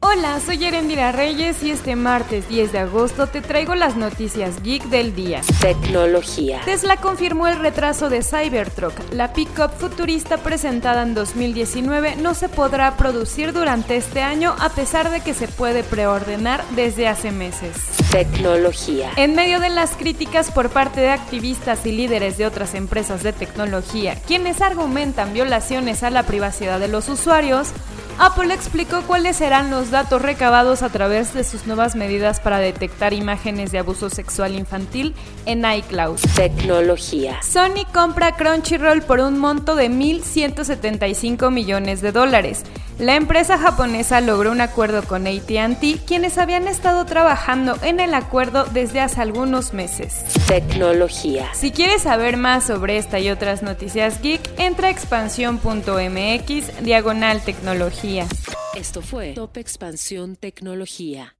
Hola, soy Erendira Reyes y este martes 10 de agosto te traigo las noticias geek del día. Tecnología. Tesla confirmó el retraso de Cybertruck. La pickup futurista presentada en 2019 no se podrá producir durante este año a pesar de que se puede preordenar desde hace meses. Tecnología. En medio de las críticas por parte de activistas y líderes de otras empresas de tecnología, quienes argumentan violaciones a la privacidad de los usuarios, Apple explicó cuáles serán los datos recabados a través de sus nuevas medidas para detectar imágenes de abuso sexual infantil en iCloud. Tecnología. Sony compra Crunchyroll por un monto de 1.175 millones de dólares. La empresa japonesa logró un acuerdo con ATT, quienes habían estado trabajando en el acuerdo desde hace algunos meses. Tecnología. Si quieres saber más sobre esta y otras noticias geek, entra a expansión.mx diagonal tecnología. Esto fue Top Expansión Tecnología.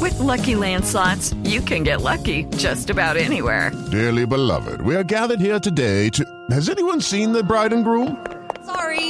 With Lucky Land slots, you can get lucky just about anywhere. Dearly beloved, we are gathered here today to. Has anyone seen the bride and groom? Sorry,